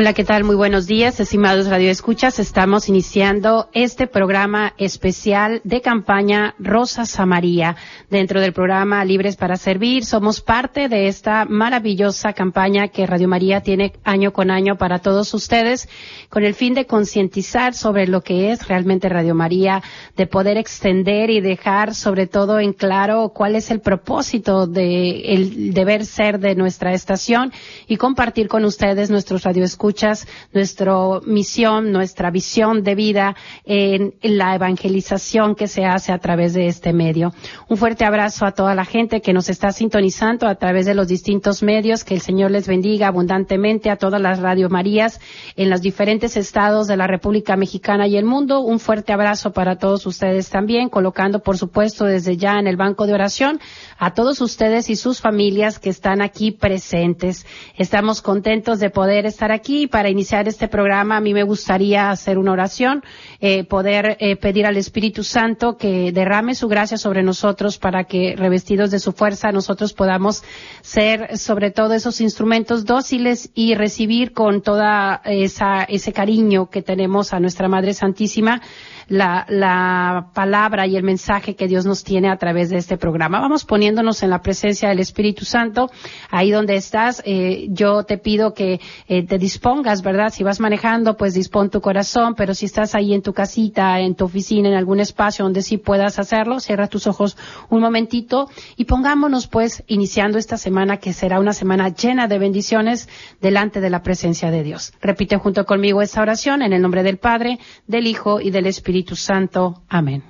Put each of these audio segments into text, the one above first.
Hola, ¿qué tal? Muy buenos días, estimados radioescuchas. Estamos iniciando este programa especial de campaña Rosas a María. Dentro del programa Libres para Servir, somos parte de esta maravillosa campaña que Radio María tiene año con año para todos ustedes, con el fin de concientizar sobre lo que es realmente Radio María, de poder extender y dejar sobre todo en claro cuál es el propósito de el deber ser de nuestra estación y compartir con ustedes nuestros radioescuchas nuestra misión, nuestra visión de vida en la evangelización que se hace a través de este medio. Un fuerte abrazo a toda la gente que nos está sintonizando a través de los distintos medios. Que el Señor les bendiga abundantemente a todas las Radio Marías en los diferentes estados de la República Mexicana y el mundo. Un fuerte abrazo para todos ustedes también, colocando, por supuesto, desde ya en el banco de oración a todos ustedes y sus familias que están aquí presentes. Estamos contentos de poder estar aquí para iniciar este programa a mí me gustaría hacer una oración, eh, poder eh, pedir al Espíritu Santo que derrame su gracia sobre nosotros para que revestidos de su fuerza nosotros podamos ser sobre todo esos instrumentos dóciles y recibir con toda esa, ese cariño que tenemos a nuestra Madre Santísima la, la palabra y el mensaje que Dios nos tiene a través de este programa. Vamos poniéndonos en la presencia del Espíritu Santo, ahí donde estás. Eh, yo te pido que eh, te dispongas, ¿verdad? Si vas manejando, pues dispón tu corazón, pero si estás ahí en tu casita, en tu oficina, en algún espacio donde sí puedas hacerlo, cierra tus ojos un momentito y pongámonos pues iniciando esta semana que será una semana llena de bendiciones delante de la presencia de Dios. Repite junto conmigo esta oración en el nombre del Padre, del Hijo y del Espíritu Espíritu Santo. Amén.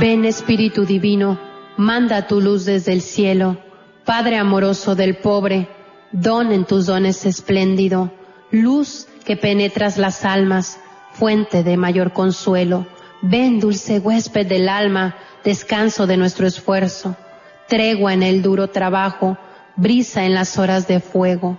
Ven Espíritu Divino, manda tu luz desde el cielo, Padre amoroso del pobre, don en tus dones espléndido, luz que penetras las almas, fuente de mayor consuelo. Ven, dulce huésped del alma, descanso de nuestro esfuerzo, tregua en el duro trabajo, brisa en las horas de fuego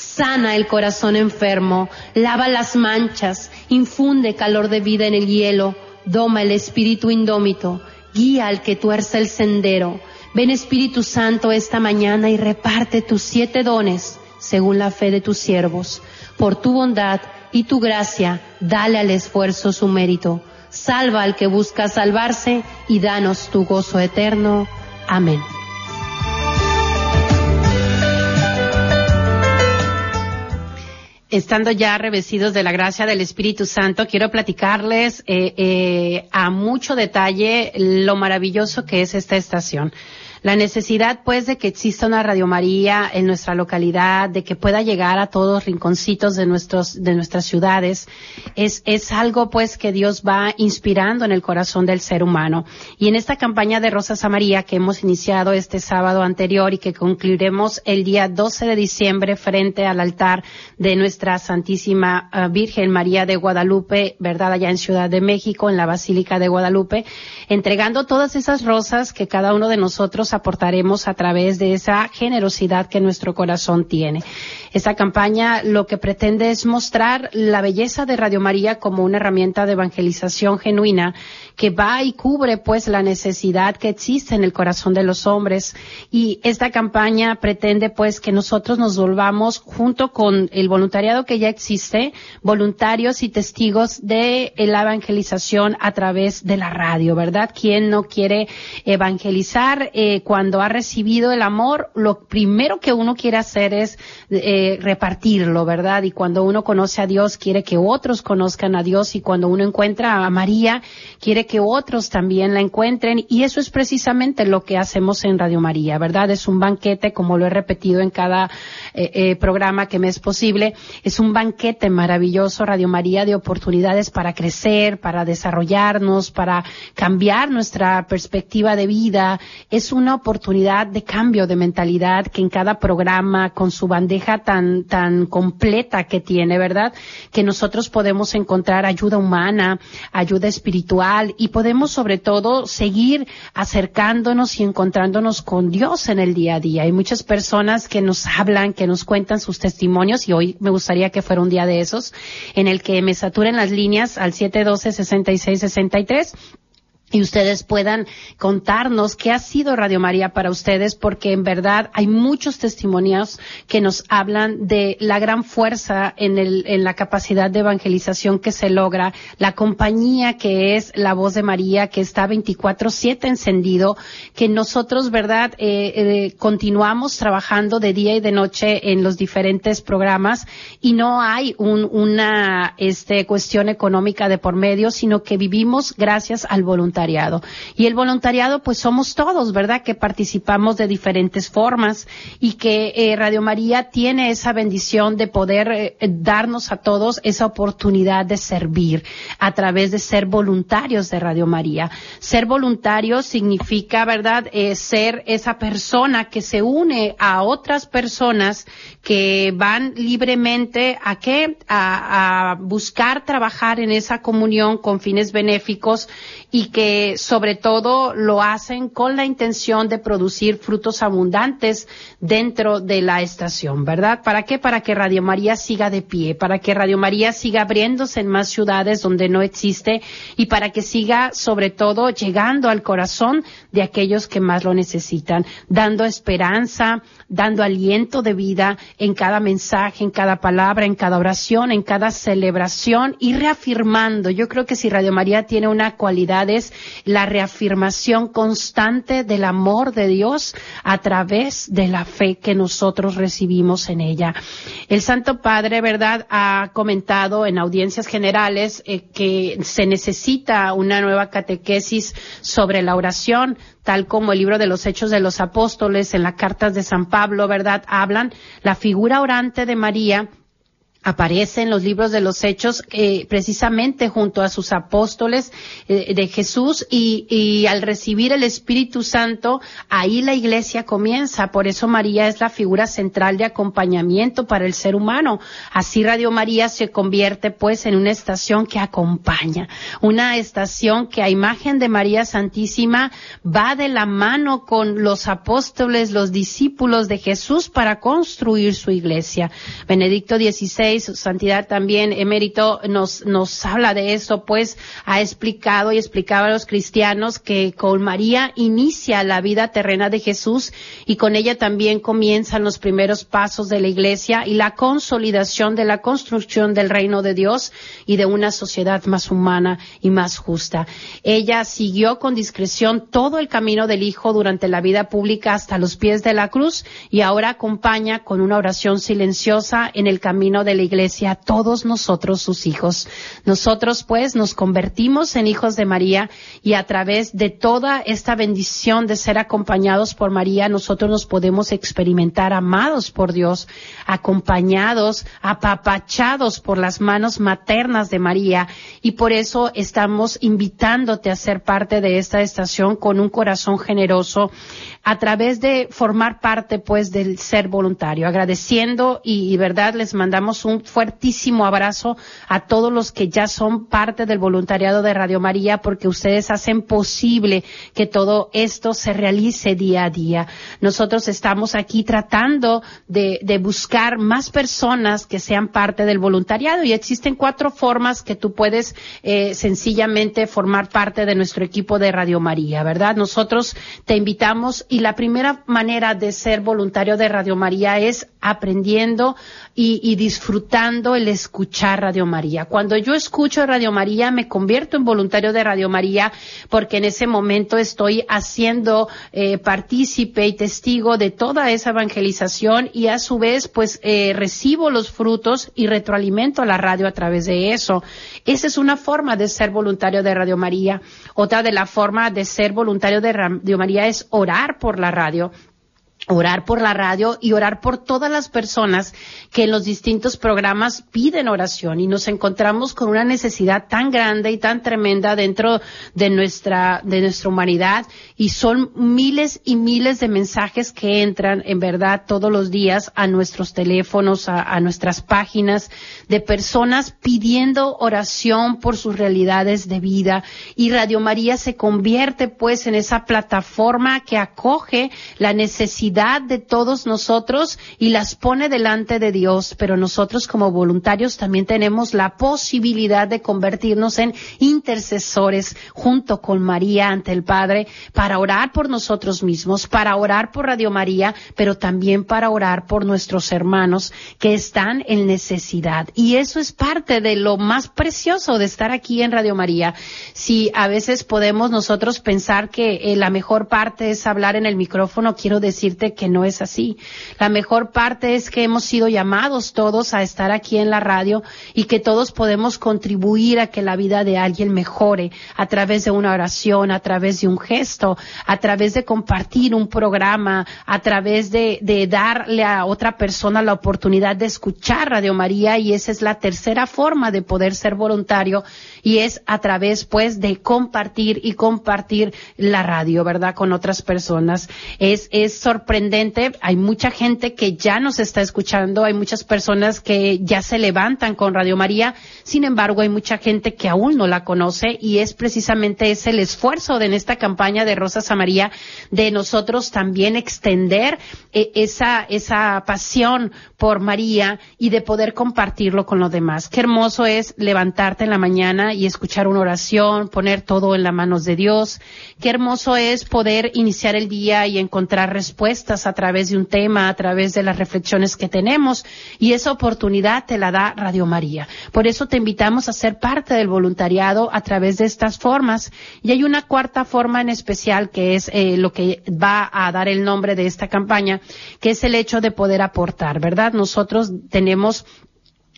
sana el corazón enfermo, lava las manchas, infunde calor de vida en el hielo, doma el espíritu indómito, guía al que tuerce el sendero. Ven Espíritu Santo esta mañana y reparte tus siete dones según la fe de tus siervos. Por tu bondad y tu gracia, dale al esfuerzo su mérito. Salva al que busca salvarse y danos tu gozo eterno. Amén. Estando ya revestidos de la gracia del Espíritu Santo, quiero platicarles eh, eh, a mucho detalle lo maravilloso que es esta estación. La necesidad, pues, de que exista una Radio María en nuestra localidad, de que pueda llegar a todos rinconcitos de nuestros, de nuestras ciudades, es, es algo, pues, que Dios va inspirando en el corazón del ser humano. Y en esta campaña de Rosas a María que hemos iniciado este sábado anterior y que concluiremos el día 12 de diciembre frente al altar de nuestra Santísima eh, Virgen María de Guadalupe, ¿verdad? Allá en Ciudad de México, en la Basílica de Guadalupe, entregando todas esas rosas que cada uno de nosotros aportaremos a través de esa generosidad que nuestro corazón tiene. Esta campaña lo que pretende es mostrar la belleza de Radio María como una herramienta de evangelización genuina que va y cubre pues la necesidad que existe en el corazón de los hombres y esta campaña pretende pues que nosotros nos volvamos junto con el voluntariado que ya existe, voluntarios y testigos de la evangelización a través de la radio, ¿verdad? ¿Quién no quiere evangelizar eh, cuando ha recibido el amor? Lo primero que uno quiere hacer es eh, repartirlo, ¿verdad? Y cuando uno conoce a Dios, quiere que otros conozcan a Dios y cuando uno encuentra a María, quiere que otros también la encuentren y eso es precisamente lo que hacemos en Radio María, ¿verdad? Es un banquete, como lo he repetido en cada eh, eh, programa que me es posible, es un banquete maravilloso, Radio María, de oportunidades para crecer, para desarrollarnos, para cambiar nuestra perspectiva de vida. Es una oportunidad de cambio de mentalidad que en cada programa, con su bandeja tan, tan completa que tiene, ¿verdad? Que nosotros podemos encontrar ayuda humana, ayuda espiritual y podemos sobre todo seguir acercándonos y encontrándonos con Dios en el día a día. Hay muchas personas que nos hablan, que nos cuentan sus testimonios y hoy me gustaría que fuera un día de esos en el que me saturen las líneas al 712-6663 y ustedes puedan contarnos qué ha sido Radio María para ustedes, porque en verdad hay muchos testimonios que nos hablan de la gran fuerza en, el, en la capacidad de evangelización que se logra, la compañía que es la voz de María, que está 24/7 encendido, que nosotros, verdad, eh, eh, continuamos trabajando de día y de noche en los diferentes programas y no hay un, una este, cuestión económica de por medio, sino que vivimos gracias al voluntariado y el voluntariado, pues somos todos, ¿verdad? Que participamos de diferentes formas y que eh, Radio María tiene esa bendición de poder eh, darnos a todos esa oportunidad de servir a través de ser voluntarios de Radio María. Ser voluntario significa, ¿verdad? Eh, ser esa persona que se une a otras personas que van libremente a qué? A, a buscar trabajar en esa comunión con fines benéficos y que sobre todo lo hacen con la intención de producir frutos abundantes dentro de la estación, ¿verdad? ¿Para qué? Para que Radio María siga de pie, para que Radio María siga abriéndose en más ciudades donde no existe y para que siga sobre todo llegando al corazón de aquellos que más lo necesitan, dando esperanza, dando aliento de vida en cada mensaje, en cada palabra, en cada oración, en cada celebración y reafirmando. Yo creo que si Radio María tiene una cualidad es la reafirmación constante del amor de Dios a través de la fe que nosotros recibimos en ella. El Santo Padre, ¿verdad?, ha comentado en audiencias generales eh, que se necesita una nueva catequesis sobre la oración, tal como el libro de los Hechos de los Apóstoles en las cartas de San Pablo, ¿verdad?, hablan la figura orante de María aparece en los libros de los hechos eh, precisamente junto a sus apóstoles eh, de Jesús y, y, al recibir el Espíritu Santo ahí la iglesia comienza. Por eso María es la figura central de acompañamiento para el ser humano. Así Radio María se convierte pues en una estación que acompaña una estación que a imagen de María Santísima va de la mano con los apóstoles los discípulos de Jesús para construir su iglesia. Benedicto XVI su santidad también emérito nos, nos habla de eso, pues ha explicado y explicaba a los cristianos que con María inicia la vida terrena de Jesús y con ella también comienzan los primeros pasos de la iglesia y la consolidación de la construcción del reino de Dios y de una sociedad más humana y más justa. Ella siguió con discreción todo el camino del Hijo durante la vida pública hasta los pies de la cruz y ahora acompaña con una oración silenciosa en el camino de la iglesia, todos nosotros sus hijos. Nosotros pues nos convertimos en hijos de María y a través de toda esta bendición de ser acompañados por María, nosotros nos podemos experimentar amados por Dios, acompañados, apapachados por las manos maternas de María. Y por eso estamos invitándote a ser parte de esta estación con un corazón generoso a través de formar parte pues del ser voluntario, agradeciendo y, y verdad les mandamos un un fuertísimo abrazo a todos los que ya son parte del voluntariado de Radio María porque ustedes hacen posible que todo esto se realice día a día. Nosotros estamos aquí tratando de, de buscar más personas que sean parte del voluntariado y existen cuatro formas que tú puedes eh, sencillamente formar parte de nuestro equipo de Radio María, ¿verdad? Nosotros te invitamos y la primera manera de ser voluntario de Radio María es aprendiendo y, y, disfrutando el escuchar Radio María. Cuando yo escucho Radio María, me convierto en voluntario de Radio María porque en ese momento estoy haciendo eh, partícipe y testigo de toda esa evangelización y a su vez pues eh, recibo los frutos y retroalimento a la radio a través de eso. Esa es una forma de ser voluntario de Radio María. Otra de la forma de ser voluntario de Radio María es orar por la radio orar por la radio y orar por todas las personas que en los distintos programas piden oración. Y nos encontramos con una necesidad tan grande y tan tremenda dentro de nuestra de nuestra humanidad. Y son miles y miles de mensajes que entran en verdad todos los días a nuestros teléfonos a, a nuestras páginas de personas pidiendo oración por sus realidades de vida. Y Radio María se convierte pues en esa plataforma que acoge la necesidad de todos nosotros y las pone delante de Dios, pero nosotros como voluntarios también tenemos la posibilidad de convertirnos en intercesores junto con María ante el Padre para orar por nosotros mismos, para orar por Radio María, pero también para orar por nuestros hermanos que están en necesidad. Y eso es parte de lo más precioso de estar aquí en Radio María. Si a veces podemos nosotros pensar que eh, la mejor parte es hablar en el micrófono, quiero decirte que no es así. La mejor parte es que hemos sido llamados todos a estar aquí en la radio y que todos podemos contribuir a que la vida de alguien mejore a través de una oración, a través de un gesto, a través de compartir un programa, a través de, darle a otra persona la oportunidad de escuchar Radio María y esa es la tercera forma de poder ser voluntario y es a través pues de compartir y compartir la radio, ¿verdad? Con otras personas. Es, es sorprendente. Hay mucha gente que ya nos está escuchando. Hay muchas personas que ya se levantan con Radio María. Sin embargo, hay mucha gente que aún no la conoce y es precisamente ese el esfuerzo de en esta campaña de Rosas a María de nosotros también extender eh, esa, esa pasión por María y de poder compartirlo con los demás. Qué hermoso es levantarte en la mañana y escuchar una oración, poner todo en las manos de Dios. Qué hermoso es poder iniciar el día y encontrar respuestas a través de un tema, a través de las reflexiones que tenemos. Y esa oportunidad te la da Radio María. Por eso te invitamos a ser parte del voluntariado a través de estas formas. Y hay una cuarta forma en especial que es eh, lo que va a dar el nombre de esta campaña, que es el hecho de poder aportar, ¿verdad? Nosotros tenemos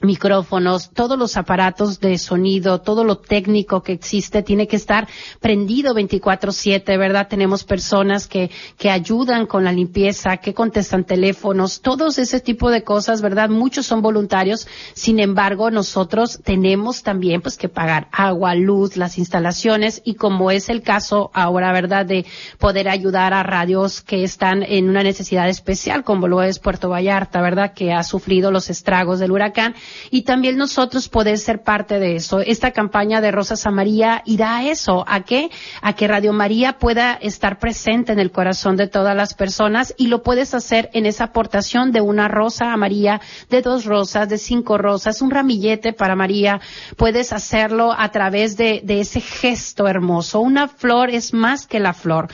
micrófonos, todos los aparatos de sonido, todo lo técnico que existe tiene que estar prendido 24/7, ¿verdad? Tenemos personas que, que ayudan con la limpieza, que contestan teléfonos, todos ese tipo de cosas, ¿verdad? Muchos son voluntarios, sin embargo, nosotros tenemos también pues que pagar agua, luz, las instalaciones y como es el caso ahora, ¿verdad? De poder ayudar a radios que están en una necesidad especial, como lo es Puerto Vallarta, ¿verdad? Que ha sufrido los estragos del huracán y también nosotros poder ser parte de eso. Esta campaña de Rosas a María irá a eso, ¿a qué? A que Radio María pueda estar presente en el corazón de todas las personas y lo puedes hacer en esa aportación de una rosa a María, de dos rosas, de cinco rosas, un ramillete para María. Puedes hacerlo a través de, ese gesto hermoso. Una flor es más que la flor.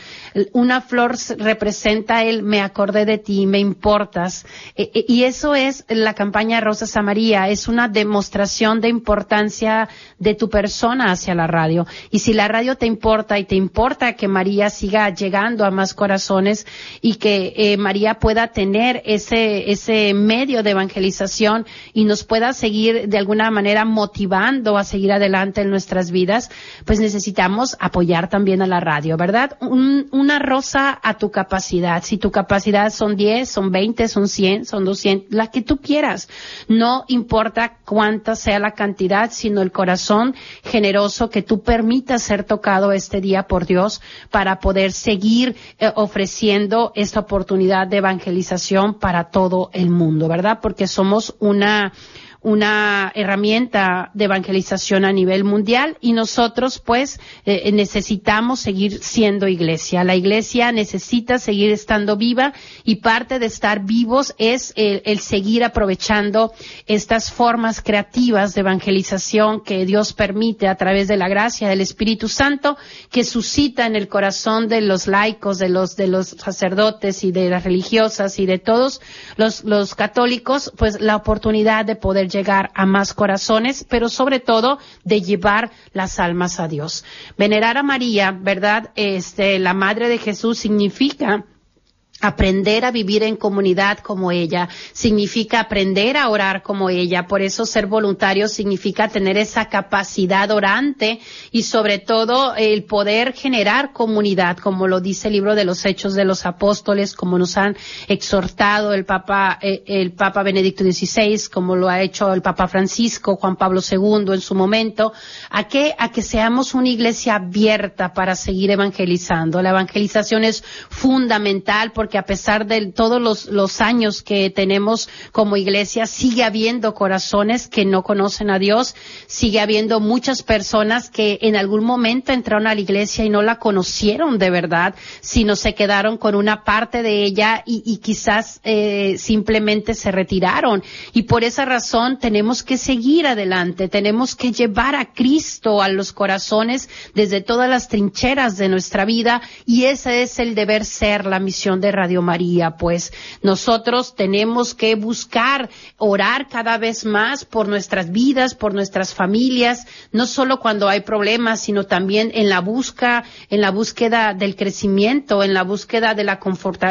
Una flor representa el me acordé de ti, me importas. E, e, y eso es la campaña Rosas a María es una demostración de importancia de tu persona hacia la radio. Y si la radio te importa y te importa que María siga llegando a más corazones y que eh, María pueda tener ese, ese medio de evangelización y nos pueda seguir de alguna manera motivando a seguir adelante en nuestras vidas, pues necesitamos apoyar también a la radio, ¿verdad? una rosa a tu capacidad. Si tu capacidad son 10, son 20, son 100, son 200, la que tú quieras. No importa cuánta sea la cantidad, sino el corazón generoso que tú permitas ser tocado este día por Dios para poder seguir eh, ofreciendo esta oportunidad de evangelización para todo el mundo, ¿verdad? Porque somos una una herramienta de evangelización a nivel mundial y nosotros pues eh, necesitamos seguir siendo iglesia. La iglesia necesita seguir estando viva y parte de estar vivos es el, seguir aprovechando estas formas creativas de evangelización que Dios permite a través de la gracia del Espíritu Santo que suscita en el corazón de los laicos, de los, de los sacerdotes y de las religiosas y de todos los, los católicos, pues la oportunidad de poder llegar a más corazones, pero sobre todo de llevar las almas a Dios. Venerar a María, ¿verdad? Este, la madre de Jesús significa Aprender a vivir en comunidad como ella significa aprender a orar como ella. Por eso ser voluntario significa tener esa capacidad orante y sobre todo el poder generar comunidad, como lo dice el libro de los Hechos de los Apóstoles, como nos han exhortado el Papa, eh, el Papa Benedicto XVI, como lo ha hecho el Papa Francisco, Juan Pablo II en su momento, a que, a que seamos una iglesia abierta para seguir evangelizando. La evangelización es fundamental porque a pesar de todos los, años que tenemos como iglesia, sigue habiendo corazones que no conocen a Dios, sigue habiendo muchas personas que en algún momento entraron a la iglesia y no la conocieron de verdad, sino se quedaron con una parte de ella y, quizás eh, simplemente se retiraron. Y por esa razón tenemos que seguir adelante, tenemos que llevar a Cristo a los corazones desde todas las trincheras de nuestra vida y ese es el deber ser, la misión de Radio María, pues nosotros tenemos que buscar orar cada vez más por nuestras vidas, por nuestras familias, no solo cuando hay problemas, sino también en la busca, en la búsqueda del crecimiento, en la búsqueda de la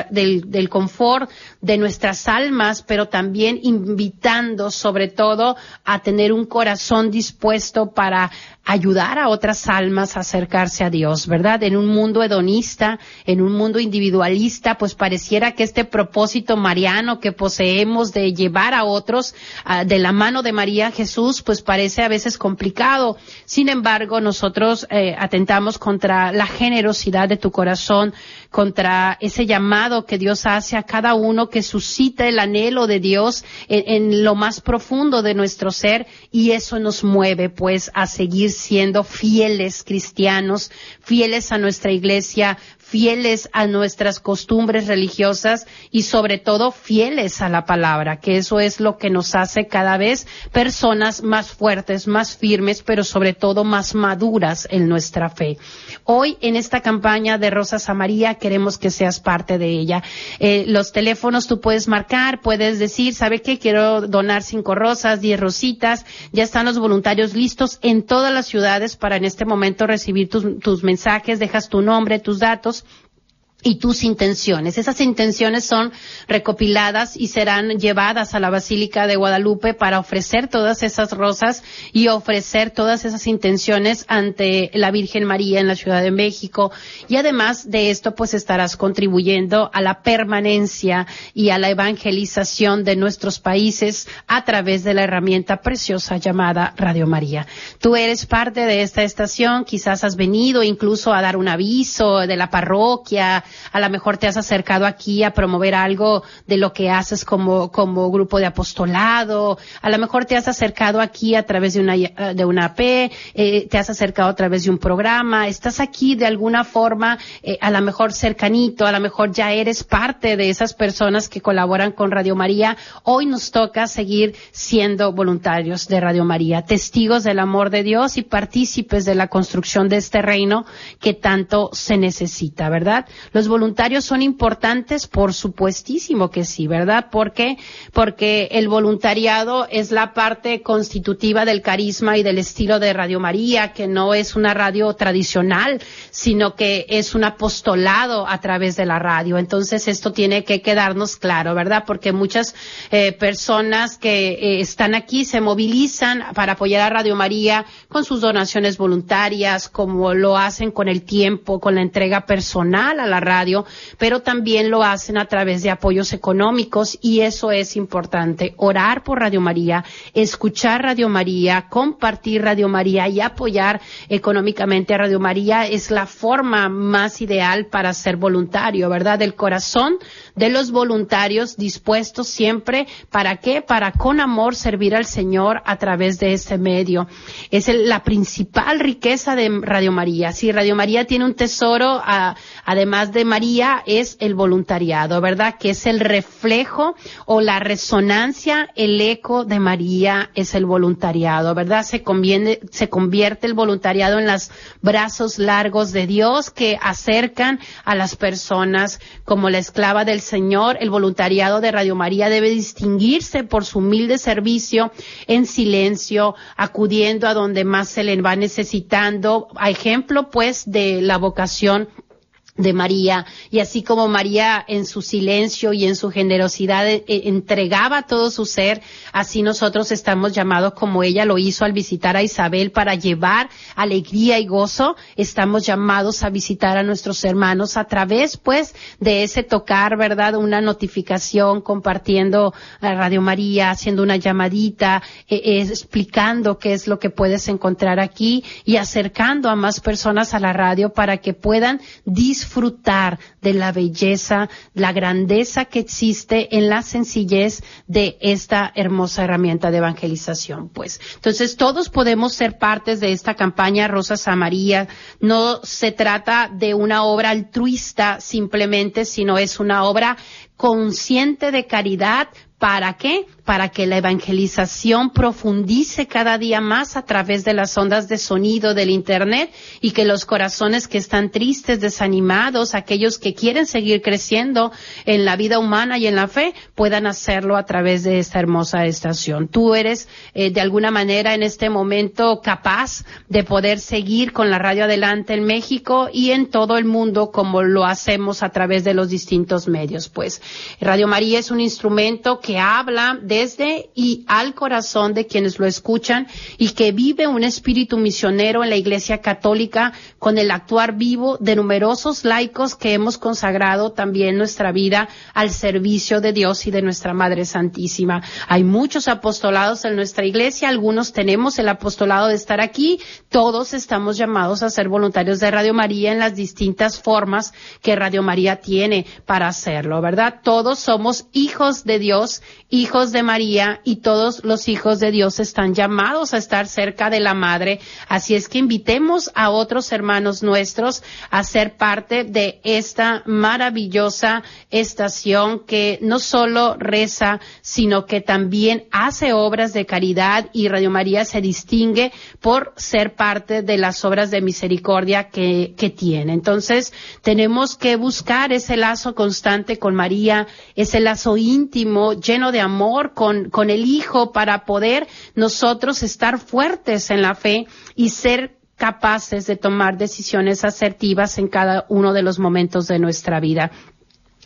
del, del confort de nuestras almas, pero también invitando sobre todo a tener un corazón dispuesto para ayudar a otras almas a acercarse a Dios, ¿verdad? En un mundo hedonista, en un mundo individualista, pues pareciera que este propósito mariano que poseemos de llevar a otros ah, de la mano de María Jesús, pues parece a veces complicado. Sin embargo, nosotros eh, atentamos contra la generosidad de tu corazón, contra ese llamado que Dios hace a cada uno que suscita el anhelo de Dios en, en lo más profundo de nuestro ser y eso nos mueve pues a seguir siendo fieles cristianos, fieles a nuestra iglesia, fieles a nuestras costumbres religiosas y sobre todo fieles a la palabra, que eso es lo que nos hace cada vez personas más fuertes, más firmes, pero sobre todo más maduras en nuestra fe. Hoy en esta campaña de Rosas a María queremos que seas parte de ella. Eh, los teléfonos tú puedes marcar, puedes decir, ¿sabe qué? Quiero donar cinco rosas, diez rositas. Ya están los voluntarios listos en todas las ciudades para en este momento recibir tus, tus mensajes, dejas tu nombre, tus datos y tus intenciones. Esas intenciones son recopiladas y serán llevadas a la Basílica de Guadalupe para ofrecer todas esas rosas y ofrecer todas esas intenciones ante la Virgen María en la Ciudad de México. Y además de esto, pues estarás contribuyendo a la permanencia y a la evangelización de nuestros países a través de la herramienta preciosa llamada Radio María. Tú eres parte de esta estación, quizás has venido incluso a dar un aviso de la parroquia, a lo mejor te has acercado aquí a promover algo de lo que haces como, como grupo de apostolado, a lo mejor te has acercado aquí a través de una, de una P, eh, te has acercado a través de un programa, estás aquí de alguna forma, eh, a lo mejor cercanito, a lo mejor ya eres parte de esas personas que colaboran con Radio María. Hoy nos toca seguir siendo voluntarios de Radio María, testigos del amor de Dios y partícipes de la construcción de este reino que tanto se necesita, ¿verdad? Los voluntarios son importantes, por supuestísimo que sí, ¿verdad? ¿Por qué? Porque el voluntariado es la parte constitutiva del carisma y del estilo de Radio María, que no es una radio tradicional, sino que es un apostolado a través de la radio. Entonces esto tiene que quedarnos claro, ¿verdad? Porque muchas eh, personas que eh, están aquí se movilizan para apoyar a Radio María con sus donaciones voluntarias, como lo hacen con el tiempo, con la entrega personal a la radio, pero también lo hacen a través de apoyos económicos y eso es importante. Orar por Radio María, escuchar Radio María, compartir Radio María y apoyar económicamente a Radio María es la forma más ideal para ser voluntario, ¿verdad? Del corazón de los voluntarios dispuestos siempre, ¿para qué? Para con amor servir al Señor a través de ese medio. Es la principal riqueza de Radio María. Si Radio María tiene un tesoro, además de María, es el voluntariado, ¿verdad? Que es el reflejo o la resonancia, el eco de María es el voluntariado, ¿verdad? Se conviene, se convierte el voluntariado en los brazos largos de Dios que acercan a las personas como la esclava del Señor. El voluntariado de Radio María debe distinguirse por su humilde servicio en silencio, acudiendo a donde más se le va necesitando. A ejemplo, pues, de la vocación de María y así como María en su silencio y en su generosidad eh, eh, entregaba todo su ser, así nosotros estamos llamados como ella lo hizo al visitar a Isabel para llevar alegría y gozo, estamos llamados a visitar a nuestros hermanos a través pues de ese tocar, ¿verdad? Una notificación compartiendo a Radio María, haciendo una llamadita, eh, explicando qué es lo que puedes encontrar aquí y acercando a más personas a la radio para que puedan disfrutar de la belleza, la grandeza que existe en la sencillez de esta hermosa herramienta de evangelización. Pues, entonces todos podemos ser partes de esta campaña Rosas a María. No se trata de una obra altruista simplemente, sino es una obra consciente de caridad. ¿Para qué? para que la evangelización profundice cada día más a través de las ondas de sonido del Internet y que los corazones que están tristes, desanimados, aquellos que quieren seguir creciendo en la vida humana y en la fe, puedan hacerlo a través de esta hermosa estación. Tú eres eh, de alguna manera en este momento capaz de poder seguir con la radio adelante en México y en todo el mundo como lo hacemos a través de los distintos medios. Pues Radio María es un instrumento que habla de desde y al corazón de quienes lo escuchan y que vive un espíritu misionero en la Iglesia Católica con el actuar vivo de numerosos laicos que hemos consagrado también nuestra vida al servicio de Dios y de nuestra Madre Santísima. Hay muchos apostolados en nuestra Iglesia, algunos tenemos el apostolado de estar aquí, todos estamos llamados a ser voluntarios de Radio María en las distintas formas que Radio María tiene para hacerlo, ¿verdad? Todos somos hijos de Dios, hijos de María y todos los hijos de Dios están llamados a estar cerca de la Madre. Así es que invitemos a otros hermanos nuestros a ser parte de esta maravillosa estación que no solo reza, sino que también hace obras de caridad y Radio María se distingue por ser parte de las obras de misericordia que, tiene. Entonces, tenemos que buscar ese lazo constante con María, ese lazo íntimo, lleno de amor con, con el Hijo para poder nosotros estar fuertes en la fe y ser capaces de tomar decisiones asertivas en cada uno de los momentos de nuestra vida.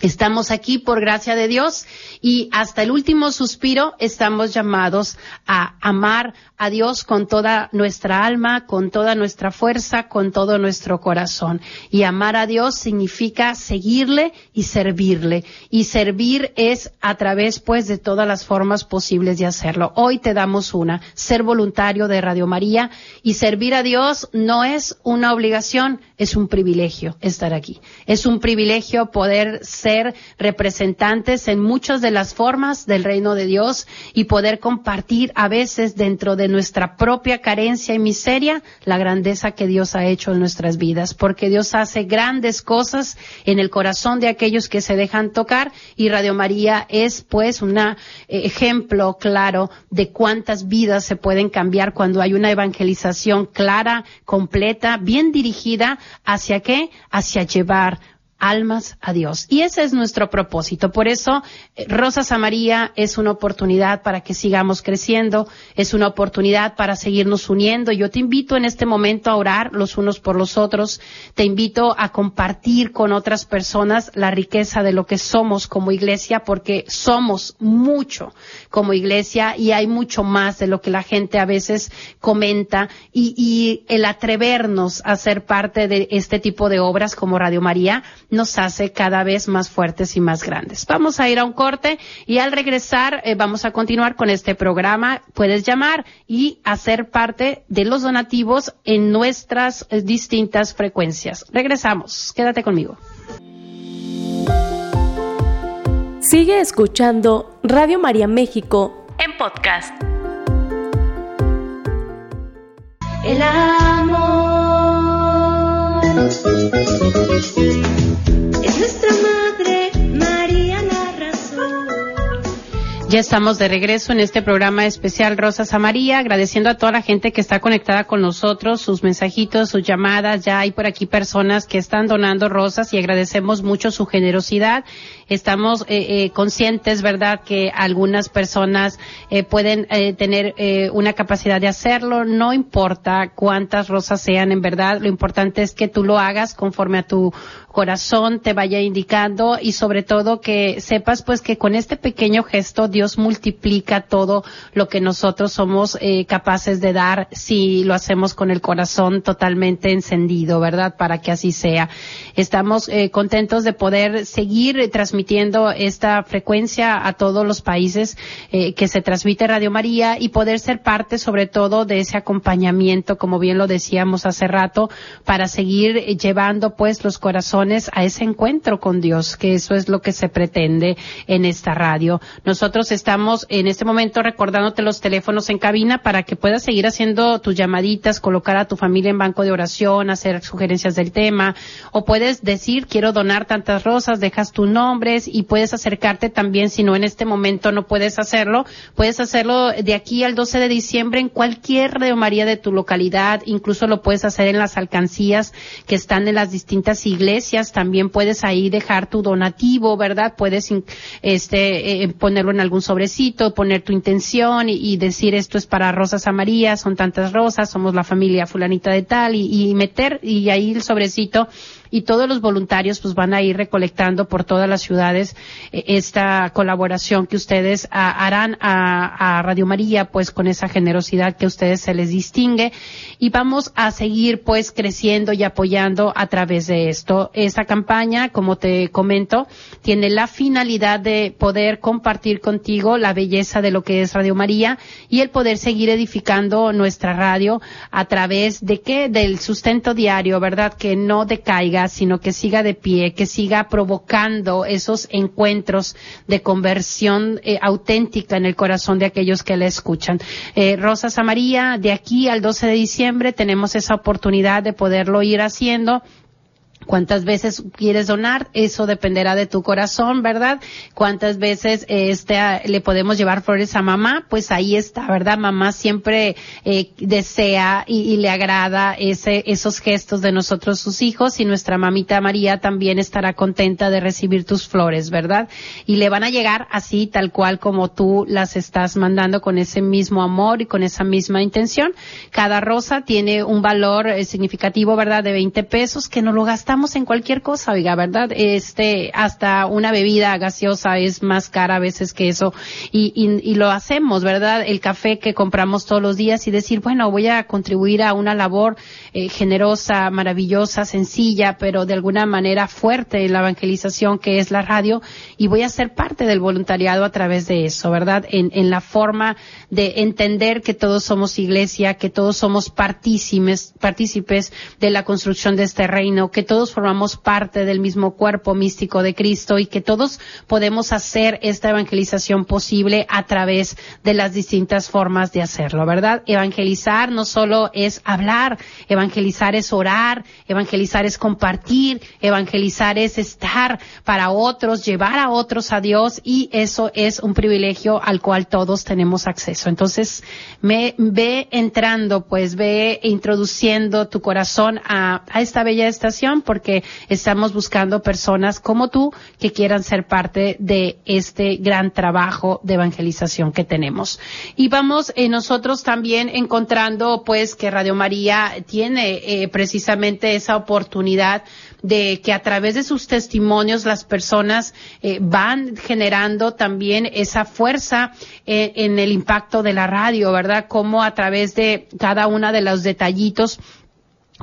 Estamos aquí por gracia de Dios y hasta el último suspiro estamos llamados a amar a Dios con toda nuestra alma, con toda nuestra fuerza, con todo nuestro corazón. Y amar a Dios significa seguirle y servirle. Y servir es a través pues de todas las formas posibles de hacerlo. Hoy te damos una, ser voluntario de Radio María y servir a Dios no es una obligación, es un privilegio estar aquí. Es un privilegio poder ser representantes en muchas de las formas del reino de Dios y poder compartir a veces dentro de nuestra propia carencia y miseria la grandeza que Dios ha hecho en nuestras vidas, porque Dios hace grandes cosas en el corazón de aquellos que se dejan tocar y Radio María es pues un ejemplo claro de cuántas vidas se pueden cambiar cuando hay una evangelización clara, completa, bien dirigida hacia qué? Hacia llevar almas a Dios. Y ese es nuestro propósito. Por eso, eh, Rosas a María es una oportunidad para que sigamos creciendo, es una oportunidad para seguirnos uniendo. Yo te invito en este momento a orar los unos por los otros, te invito a compartir con otras personas la riqueza de lo que somos como iglesia, porque somos mucho como iglesia y hay mucho más de lo que la gente a veces comenta y, y el atrevernos a ser parte de este tipo de obras como Radio María nos hace cada vez más fuertes y más grandes. Vamos a ir a un corte y al regresar eh, vamos a continuar con este programa. Puedes llamar y hacer parte de los donativos en nuestras eh, distintas frecuencias. Regresamos. Quédate conmigo. Sigue escuchando Radio María México en podcast. El Ya estamos de regreso en este programa especial Rosas a María, agradeciendo a toda la gente que está conectada con nosotros, sus mensajitos, sus llamadas. Ya hay por aquí personas que están donando rosas y agradecemos mucho su generosidad. Estamos eh, eh, conscientes, ¿verdad?, que algunas personas eh, pueden eh, tener eh, una capacidad de hacerlo. No importa cuántas rosas sean, en verdad, lo importante es que tú lo hagas conforme a tu corazón te vaya indicando y sobre todo que sepas pues que con este pequeño gesto Dios multiplica todo lo que nosotros somos eh, capaces de dar si lo hacemos con el corazón totalmente encendido, ¿verdad? Para que así sea. Estamos eh, contentos de poder seguir transmitiendo esta frecuencia a todos los países eh, que se transmite Radio María y poder ser parte sobre todo de ese acompañamiento, como bien lo decíamos hace rato, para seguir llevando pues los corazones a ese encuentro con Dios, que eso es lo que se pretende en esta radio. Nosotros estamos en este momento recordándote los teléfonos en cabina para que puedas seguir haciendo tus llamaditas, colocar a tu familia en banco de oración, hacer sugerencias del tema, o puedes decir quiero donar tantas rosas, dejas tus nombres y puedes acercarte también si no en este momento no puedes hacerlo, puedes hacerlo de aquí al 12 de diciembre en cualquier Radio María de tu localidad, incluso lo puedes hacer en las alcancías que están en las distintas iglesias también puedes ahí dejar tu donativo, ¿verdad? Puedes este eh, ponerlo en algún sobrecito, poner tu intención y, y, decir esto es para Rosas a María, son tantas rosas, somos la familia fulanita de tal y, y meter y ahí el sobrecito y todos los voluntarios pues van a ir recolectando por todas las ciudades eh, esta colaboración que ustedes harán a, a, Radio María pues con esa generosidad que a ustedes se les distingue y vamos a seguir pues creciendo y apoyando a través de esto. Esta campaña, como te comento, tiene la finalidad de poder compartir contigo la belleza de lo que es Radio María y el poder seguir edificando nuestra radio a través de qué? Del sustento diario, ¿verdad? Que no decaiga sino que siga de pie, que siga provocando esos encuentros de conversión eh, auténtica en el corazón de aquellos que la escuchan. Eh, Rosas a María, de aquí al 12 de diciembre tenemos esa oportunidad de poderlo ir haciendo cuántas veces quieres donar, eso dependerá de tu corazón, ¿verdad? Cuántas veces este le podemos llevar flores a mamá, pues ahí está, ¿verdad? Mamá siempre eh, desea y, le agrada ese esos gestos de nosotros sus hijos y nuestra mamita María también estará contenta de recibir tus flores, ¿verdad? Y le van a llegar así tal cual como tú las estás mandando con ese mismo amor y con esa misma intención. Cada rosa tiene un valor eh, significativo, ¿verdad? De 20 pesos que no lo gastamos en cualquier cosa, oiga, ¿verdad? Este, hasta una bebida gaseosa es más cara a veces que eso y, y, y, lo hacemos, ¿verdad? El café que compramos todos los días y decir, bueno, voy a contribuir a una labor eh, generosa, maravillosa, sencilla, pero de alguna manera fuerte en la evangelización que es la radio y voy a ser parte del voluntariado a través de eso, ¿verdad? En, en la forma de entender que todos somos iglesia, que todos somos partícipes, partícipes de la construcción de este reino, que todos formamos parte del mismo cuerpo místico de Cristo y que todos podemos hacer esta evangelización posible a través de las distintas formas de hacerlo, ¿verdad? Evangelizar no solo es hablar, evangelizar es orar, evangelizar es compartir, evangelizar es estar para otros, llevar a otros a Dios y eso es un privilegio al cual todos tenemos acceso. Entonces, me ve entrando, pues ve introduciendo tu corazón a, a esta bella estación porque estamos buscando personas como tú que quieran ser parte de este gran trabajo de evangelización que tenemos. Y vamos eh, nosotros también encontrando pues que Radio María tiene eh, precisamente esa oportunidad de que a través de sus testimonios las personas eh, van generando también esa fuerza eh, en el impacto de la radio, ¿verdad? Como a través de cada una de los detallitos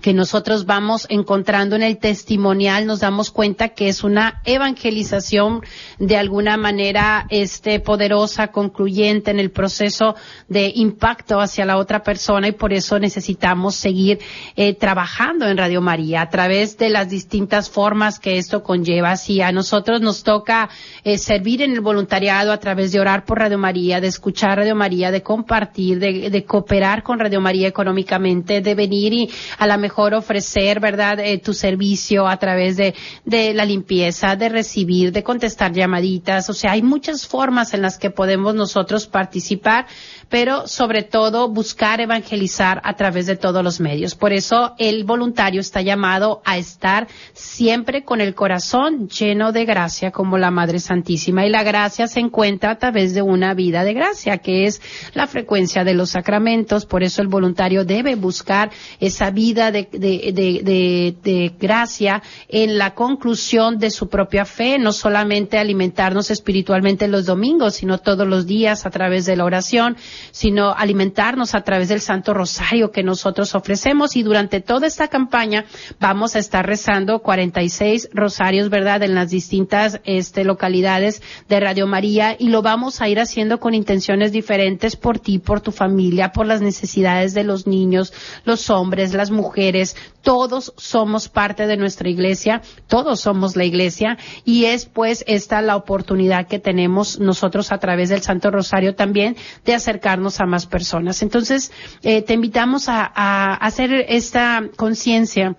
que nosotros vamos encontrando en el testimonial, nos damos cuenta que es una evangelización de alguna manera este poderosa, concluyente en el proceso de impacto hacia la otra persona y por eso necesitamos seguir eh, trabajando en Radio María a través de las distintas formas que esto conlleva. Si a nosotros nos toca eh, servir en el voluntariado a través de orar por Radio María, de escuchar Radio María, de compartir, de, de cooperar con Radio María económicamente, de venir y a la mejor ofrecer, ¿verdad?, eh, tu servicio a través de, de la limpieza, de recibir, de contestar llamaditas. O sea, hay muchas formas en las que podemos nosotros participar pero sobre todo buscar evangelizar a través de todos los medios. Por eso el voluntario está llamado a estar siempre con el corazón lleno de gracia como la Madre Santísima. Y la gracia se encuentra a través de una vida de gracia, que es la frecuencia de los sacramentos. Por eso el voluntario debe buscar esa vida de, de, de, de gracia en la conclusión de su propia fe, no solamente alimentarnos espiritualmente los domingos, sino todos los días a través de la oración sino alimentarnos a través del Santo Rosario que nosotros ofrecemos. Y durante toda esta campaña vamos a estar rezando 46 rosarios, ¿verdad?, en las distintas este, localidades de Radio María. Y lo vamos a ir haciendo con intenciones diferentes por ti, por tu familia, por las necesidades de los niños, los hombres, las mujeres, todos somos parte de nuestra iglesia, todos somos la iglesia. Y es pues esta la oportunidad que tenemos nosotros a través del Santo Rosario también de acercar a más personas. Entonces, eh, te invitamos a, a hacer esta conciencia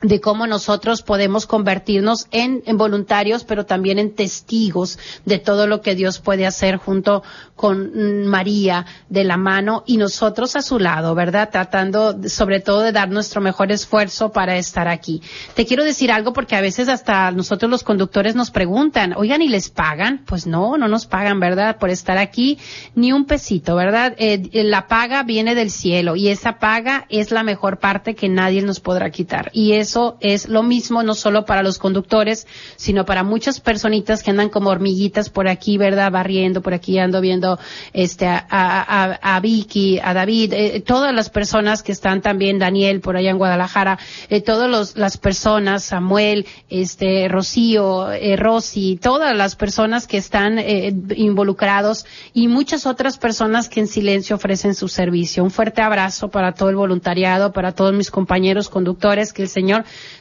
de cómo nosotros podemos convertirnos en, voluntarios, pero también en testigos de todo lo que Dios puede hacer junto con María de la mano y nosotros a su lado, ¿verdad? Tratando sobre todo de dar nuestro mejor esfuerzo para estar aquí. Te quiero decir algo porque a veces hasta nosotros los conductores nos preguntan, oigan, ¿y les pagan? Pues no, no nos pagan, ¿verdad? Por estar aquí, ni un pesito, ¿verdad? Eh, la paga viene del cielo y esa paga es la mejor parte que nadie nos podrá quitar. Y es eso es lo mismo no solo para los conductores, sino para muchas personitas que andan como hormiguitas por aquí, ¿verdad? Barriendo por aquí, ando viendo este a, a, Vicky, a David, eh, todas las personas que están también, Daniel por allá en Guadalajara, eh, todas las personas, Samuel, este, Rocío, eh, Rosy, todas las personas que están eh, involucrados y muchas otras personas que en silencio ofrecen su servicio. Un fuerte abrazo para todo el voluntariado, para todos mis compañeros conductores, que el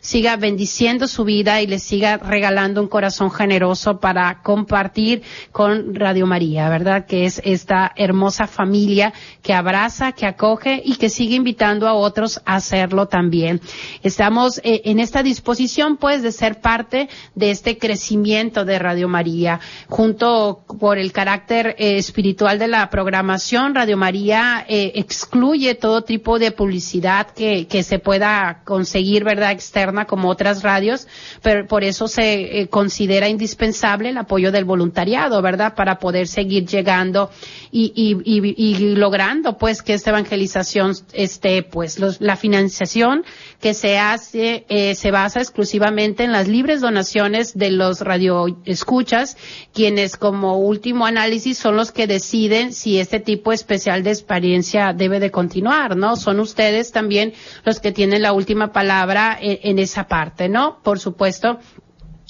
Siga bendiciendo su vida y le siga regalando un corazón generoso para compartir con Radio María, ¿verdad? Que es esta hermosa familia que abraza, que acoge y que sigue invitando a otros a hacerlo también. Estamos eh, en esta disposición, pues, de ser parte de este crecimiento de Radio María. Junto por el carácter eh, espiritual de la programación, Radio María eh, excluye todo tipo de publicidad que se pueda conseguir, ¿verdad? Externa como otras radios, pero por eso se eh, considera indispensable el apoyo del voluntariado, ¿verdad? Para poder seguir llegando y, y, logrando pues que esta evangelización esté, pues los, la financiación que se hace, eh, se basa exclusivamente en las libres donaciones de los radioescuchas, quienes como último análisis son los que deciden si este tipo especial de experiencia debe de continuar, ¿no? Son ustedes también los que tienen la última palabra en, esa parte, ¿no? Por supuesto,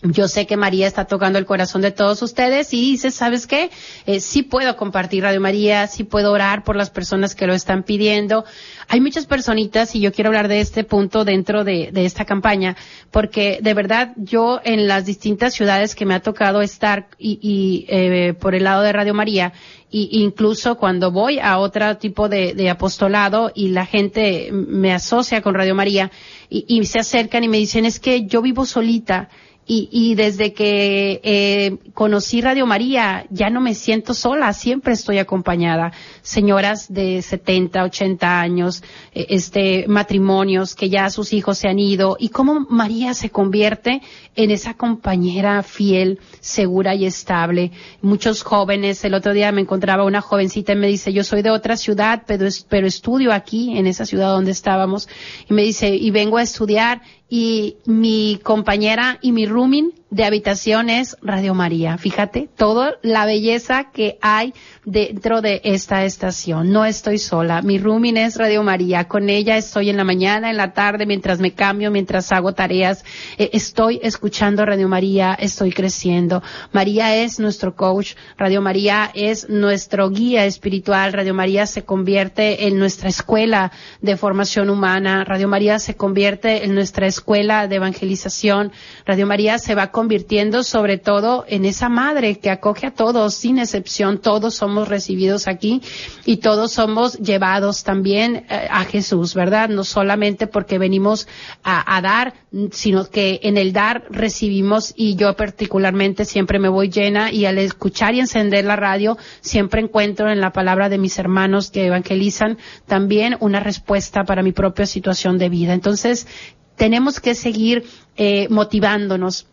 yo sé que María está tocando el corazón de todos ustedes y dice, ¿sabes qué? Eh, sí puedo compartir Radio María, sí puedo orar por las personas que lo están pidiendo. Hay muchas personitas y yo quiero hablar de este punto dentro de, de esta campaña, porque de verdad yo en las distintas ciudades que me ha tocado estar y, y eh, por el lado de Radio María, y incluso cuando voy a otro tipo de, de, apostolado y la gente me asocia con Radio María y, y se acercan y me dicen es que yo vivo solita y, y desde que eh, conocí Radio María ya no me siento sola, siempre estoy acompañada. Señoras de 70, 80 años, eh, este, matrimonios que ya sus hijos se han ido y cómo María se convierte en esa compañera fiel, segura y estable. Muchos jóvenes, el otro día me encontraba una jovencita y me dice, yo soy de otra ciudad, pero, pero estudio aquí, en esa ciudad donde estábamos, y me dice, y vengo a estudiar y mi compañera y mi rooming de habitación es Radio María. Fíjate, toda la belleza que hay dentro de esta estación. No estoy sola. Mi rooming es Radio María. Con ella estoy en la mañana, en la tarde, mientras me cambio, mientras hago tareas. Eh, estoy escuchando Radio María, estoy creciendo. María es nuestro coach. Radio María es nuestro guía espiritual. Radio María se convierte en nuestra escuela de formación humana. Radio María se convierte en nuestra escuela de evangelización. Radio María se va convirtiendo sobre todo en esa madre que acoge a todos, sin excepción, todos somos recibidos aquí y todos somos llevados también eh, a Jesús, ¿verdad? No solamente porque venimos a, dar, sino que en el dar recibimos y yo particularmente siempre me voy llena y al escuchar y encender la radio siempre encuentro en la palabra de mis hermanos que evangelizan también una respuesta para mi propia situación de vida. Entonces, tenemos que seguir eh, motivándonos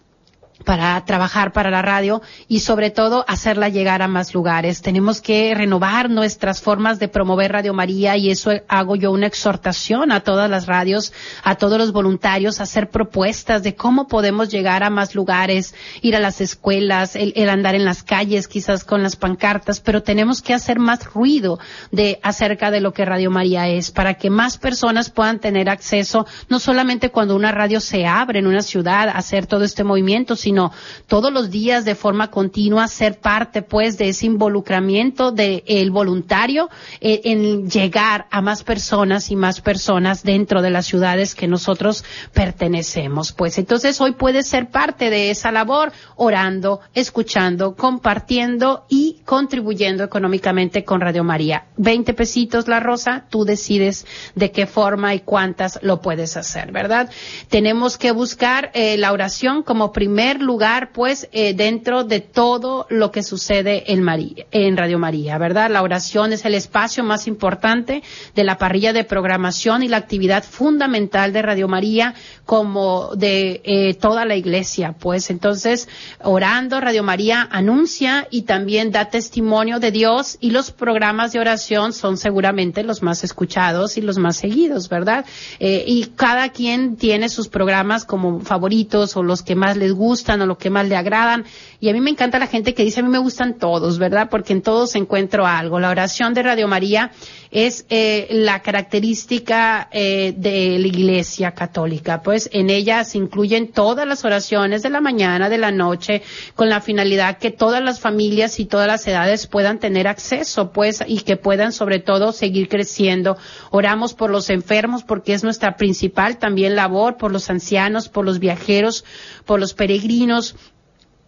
para trabajar para la radio y sobre todo hacerla llegar a más lugares. Tenemos que renovar nuestras formas de promover Radio María y eso hago yo una exhortación a todas las radios, a todos los voluntarios, hacer propuestas de cómo podemos llegar a más lugares, ir a las escuelas, el, el andar en las calles, quizás con las pancartas, pero tenemos que hacer más ruido de acerca de lo que Radio María es para que más personas puedan tener acceso, no solamente cuando una radio se abre en una ciudad, hacer todo este movimiento, sino todos los días de forma continua ser parte pues de ese involucramiento del voluntario eh, en llegar a más personas y más personas dentro de las ciudades que nosotros pertenecemos. Pues entonces hoy puedes ser parte de esa labor orando, escuchando, compartiendo y contribuyendo económicamente con Radio María. 20 pesitos la rosa, tú decides de qué forma y cuántas lo puedes hacer, ¿verdad? Tenemos que buscar eh, la oración como primer lugar, pues, eh, dentro de todo lo que sucede en Radio María, ¿verdad? La oración es el espacio más importante de la parrilla de programación y la actividad fundamental de Radio María como de eh, toda la iglesia, pues. Entonces, orando, Radio María anuncia y también da testimonio de Dios y los programas de oración son seguramente los más escuchados y los más seguidos, ¿verdad? Eh, y cada quien tiene sus programas como favoritos o los que más les gustan o lo que más le agradan. Y a mí me encanta la gente que dice, a mí me gustan todos, ¿verdad? Porque en todos encuentro algo. La oración de Radio María es eh, la característica eh, de la Iglesia Católica. Pues en ella se incluyen todas las oraciones de la mañana, de la noche, con la finalidad que todas las familias y todas las edades puedan tener acceso, pues, y que puedan sobre todo seguir creciendo. Oramos por los enfermos porque es nuestra principal también labor, por los ancianos, por los viajeros, por los peregrinos, vinos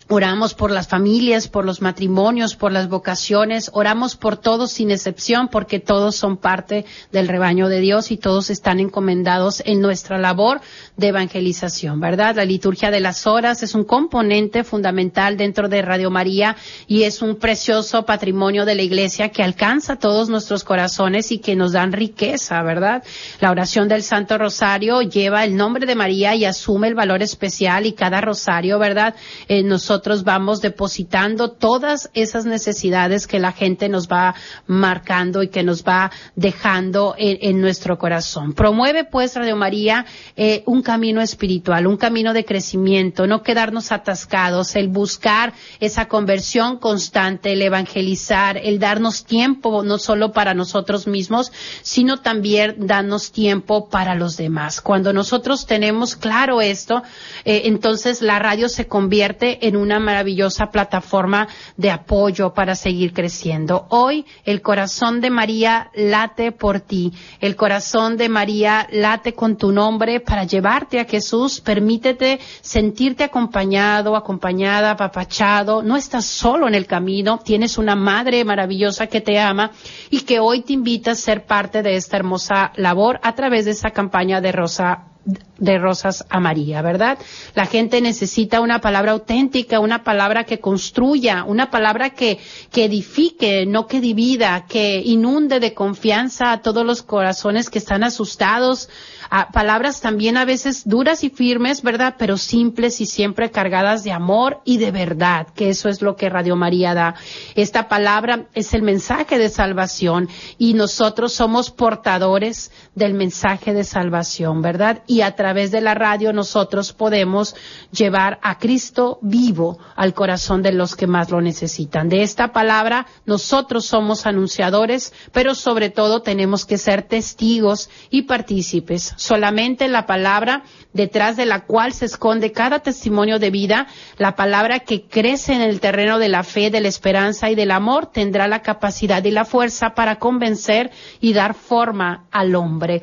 Oramos por las familias, por los matrimonios, por las vocaciones, oramos por todos sin excepción porque todos son parte del rebaño de Dios y todos están encomendados en nuestra labor de evangelización, ¿verdad? La liturgia de las horas es un componente fundamental dentro de Radio María y es un precioso patrimonio de la iglesia que alcanza todos nuestros corazones y que nos dan riqueza, ¿verdad? La oración del Santo Rosario lleva el nombre de María y asume el valor especial y cada rosario, ¿verdad? Eh, nosotros nosotros vamos depositando todas esas necesidades que la gente nos va marcando y que nos va dejando en, nuestro corazón. Promueve pues Radio María eh, un camino espiritual, un camino de crecimiento, no quedarnos atascados, el buscar esa conversión constante, el evangelizar, el darnos tiempo no solo para nosotros mismos, sino también darnos tiempo para los demás. Cuando nosotros tenemos claro esto, eh, entonces la radio se convierte en una maravillosa plataforma de apoyo para seguir creciendo. Hoy el corazón de María late por ti. El corazón de María late con tu nombre para llevarte a Jesús. Permítete sentirte acompañado, acompañada, apapachado. No estás solo en el camino. Tienes una madre maravillosa que te ama y que hoy te invita a ser parte de esta hermosa labor a través de esa campaña de Rosa de rosas a María, ¿verdad? La gente necesita una palabra auténtica, una palabra que construya, una palabra que, que edifique, no que divida, que inunde de confianza a todos los corazones que están asustados, Ah, palabras también a veces duras y firmes, ¿verdad? Pero simples y siempre cargadas de amor y de verdad, que eso es lo que Radio María da. Esta palabra es el mensaje de salvación y nosotros somos portadores del mensaje de salvación, ¿verdad? Y a través de la radio nosotros podemos llevar a Cristo vivo al corazón de los que más lo necesitan. De esta palabra nosotros somos anunciadores, pero sobre todo tenemos que ser testigos y partícipes. Solamente la palabra detrás de la cual se esconde cada testimonio de vida, la palabra que crece en el terreno de la fe, de la esperanza y del amor, tendrá la capacidad y la fuerza para convencer y dar forma al hombre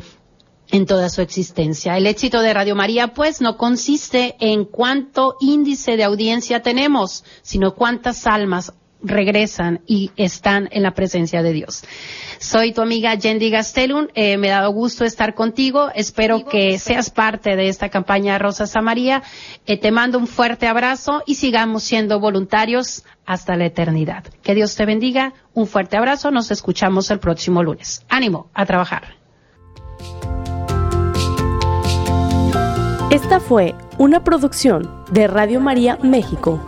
en toda su existencia. El éxito de Radio María, pues, no consiste en cuánto índice de audiencia tenemos, sino cuántas almas regresan y están en la presencia de Dios. Soy tu amiga Yendi Gastelum, eh, me ha dado gusto estar contigo, espero que seas parte de esta campaña Rosa Samaría, eh, te mando un fuerte abrazo y sigamos siendo voluntarios hasta la eternidad. Que Dios te bendiga, un fuerte abrazo, nos escuchamos el próximo lunes. Ánimo a trabajar. Esta fue una producción de Radio María México.